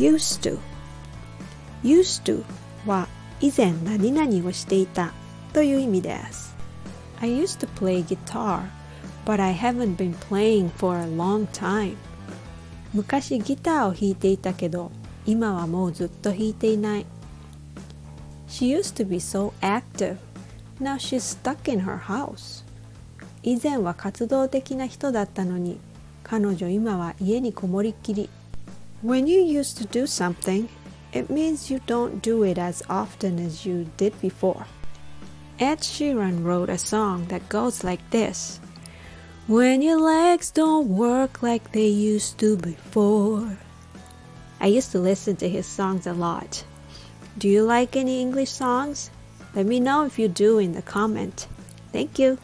used to used to は以前何々をしていたという意味です I used to play guitar but I haven't been playing for a long time 昔ギターを弾いていたけど今はもうずっと弾いていない She used to be so active now she's stuck in her house 以前は活動的な人だったのに彼女今は家にこもりっきり When you used to do something it means you don't do it as often as you did before. Ed Sheeran wrote a song that goes like this When your legs don't work like they used to before. I used to listen to his songs a lot. Do you like any English songs? Let me know if you do in the comment. Thank you.